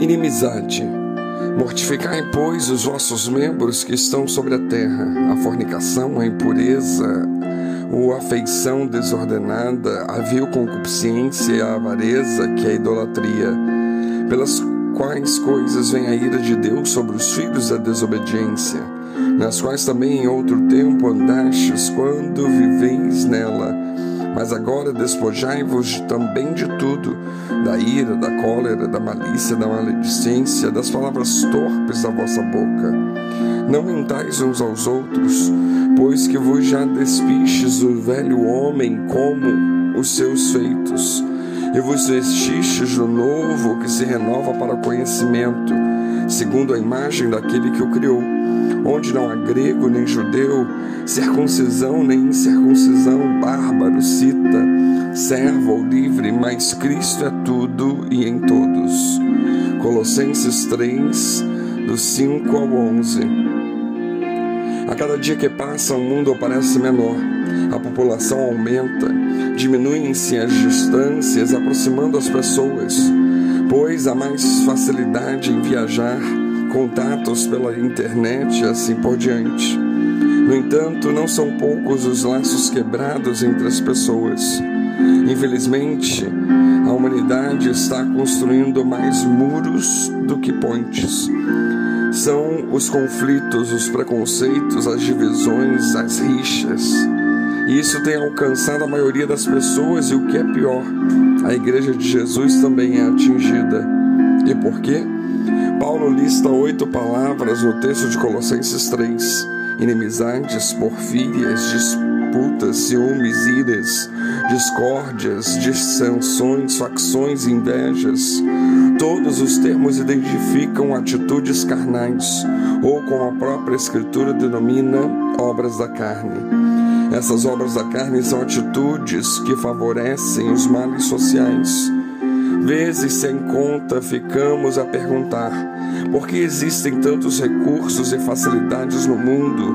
Inimizade. Mortificai, pois, os vossos membros que estão sobre a terra, a fornicação, a impureza, a afeição desordenada, a vil concupiscência e a avareza, que é a idolatria, pelas quais coisas vem a ira de Deus sobre os filhos da desobediência, nas quais também em outro tempo andastes quando viveis nela mas agora despojai-vos também de tudo, da ira, da cólera, da malícia, da maledicência, das palavras torpes da vossa boca. Não mentais uns aos outros, pois que vos já despistes o velho homem como os seus feitos, e vos vestistes do novo que se renova para o conhecimento, segundo a imagem daquele que o criou onde não há grego nem judeu, circuncisão nem incircuncisão, bárbaro, cita, servo ou livre, mas Cristo é tudo e em todos. Colossenses 3, do 5 ao 11. A cada dia que passa, o mundo parece menor, a população aumenta, diminuem-se as distâncias, aproximando as pessoas, pois há mais facilidade em viajar contatos pela internet e assim por diante. No entanto, não são poucos os laços quebrados entre as pessoas. Infelizmente, a humanidade está construindo mais muros do que pontes. São os conflitos, os preconceitos, as divisões, as rixas. E isso tem alcançado a maioria das pessoas, e o que é pior, a Igreja de Jesus também é atingida. E por quê? Paulo lista oito palavras no texto de Colossenses 3: inimizades, porfírias, disputas, ciúmes, iras, discórdias, dissensões, facções, invejas. Todos os termos identificam atitudes carnais, ou como a própria Escritura denomina, obras da carne. Essas obras da carne são atitudes que favorecem os males sociais Vezes sem conta ficamos a perguntar por que existem tantos recursos e facilidades no mundo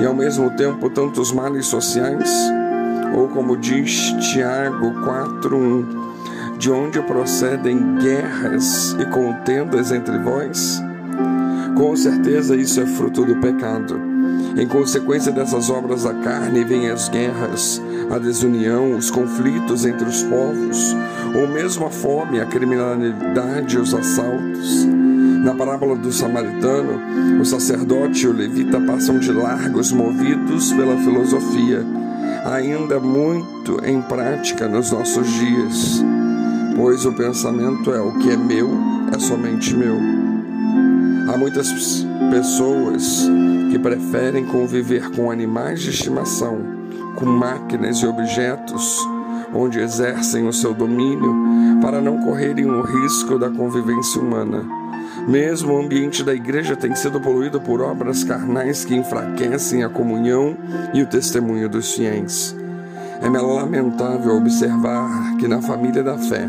e ao mesmo tempo tantos males sociais? Ou como diz Tiago 4:1, de onde procedem guerras e contendas entre vós? Com certeza isso é fruto do pecado. Em consequência dessas obras da carne, vêm as guerras, a desunião, os conflitos entre os povos, ou mesmo a fome, a criminalidade os assaltos. Na parábola do samaritano, o sacerdote e o levita passam de largos, movidos pela filosofia, ainda muito em prática nos nossos dias, pois o pensamento é: o que é meu é somente meu. Há muitas pessoas que preferem conviver com animais de estimação, com máquinas e objetos, onde exercem o seu domínio para não correrem o risco da convivência humana. Mesmo o ambiente da igreja tem sido poluído por obras carnais que enfraquecem a comunhão e o testemunho dos fiéis. É lamentável observar que na família da fé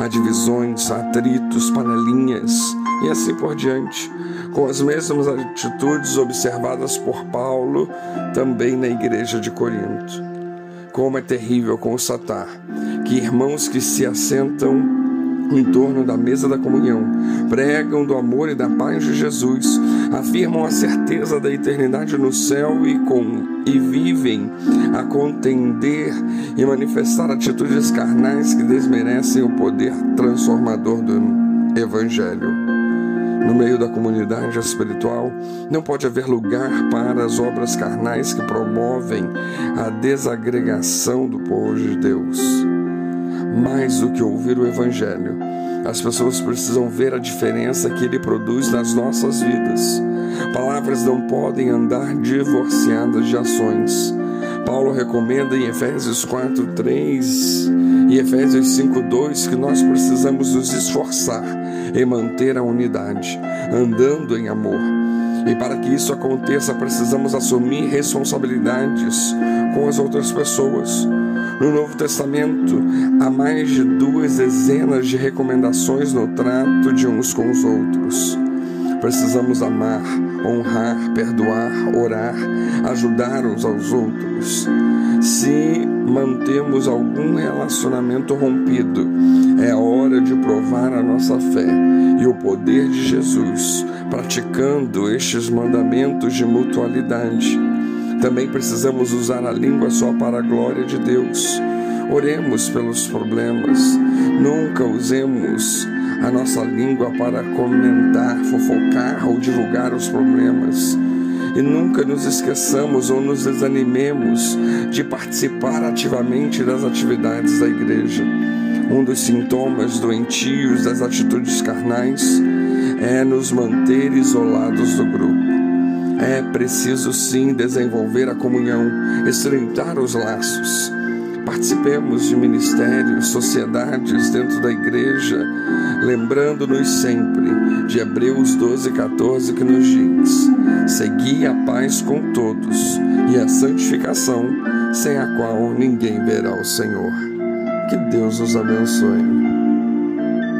há divisões, atritos, panelinhas e assim por diante, com as mesmas atitudes observadas por Paulo também na igreja de Corinto. Como é terrível constatar que irmãos que se assentam em torno da mesa da comunhão, pregam do amor e da paz de Jesus, afirmam a certeza da eternidade no céu e, com, e vivem a contender e manifestar atitudes carnais que desmerecem o poder transformador do Evangelho no meio da comunidade espiritual, não pode haver lugar para as obras carnais que promovem a desagregação do povo de Deus. Mais do que ouvir o Evangelho, as pessoas precisam ver a diferença que ele produz nas nossas vidas. Palavras não podem andar divorciadas de ações. Paulo recomenda em Efésios 4, 3 e Efésios 5, 2 que nós precisamos nos esforçar em manter a unidade, andando em amor. E para que isso aconteça, precisamos assumir responsabilidades com as outras pessoas. No Novo Testamento, há mais de duas dezenas de recomendações no trato de uns com os outros. Precisamos amar, honrar, perdoar, orar, ajudar uns aos outros. Se mantemos algum relacionamento rompido, é hora de provar a nossa fé e o poder de Jesus, praticando estes mandamentos de mutualidade. Também precisamos usar a língua só para a glória de Deus. Oremos pelos problemas. Nunca usemos a nossa língua para comentar, fofocar ou divulgar os problemas. E nunca nos esqueçamos ou nos desanimemos de participar ativamente das atividades da igreja. Um dos sintomas doentios das atitudes carnais é nos manter isolados do grupo. É preciso sim desenvolver a comunhão, estreitar os laços. Participemos de ministérios, sociedades dentro da igreja, lembrando-nos sempre de Hebreus 12, 14, que nos diz: Segui a paz com todos e a santificação, sem a qual ninguém verá o Senhor. Que Deus os abençoe.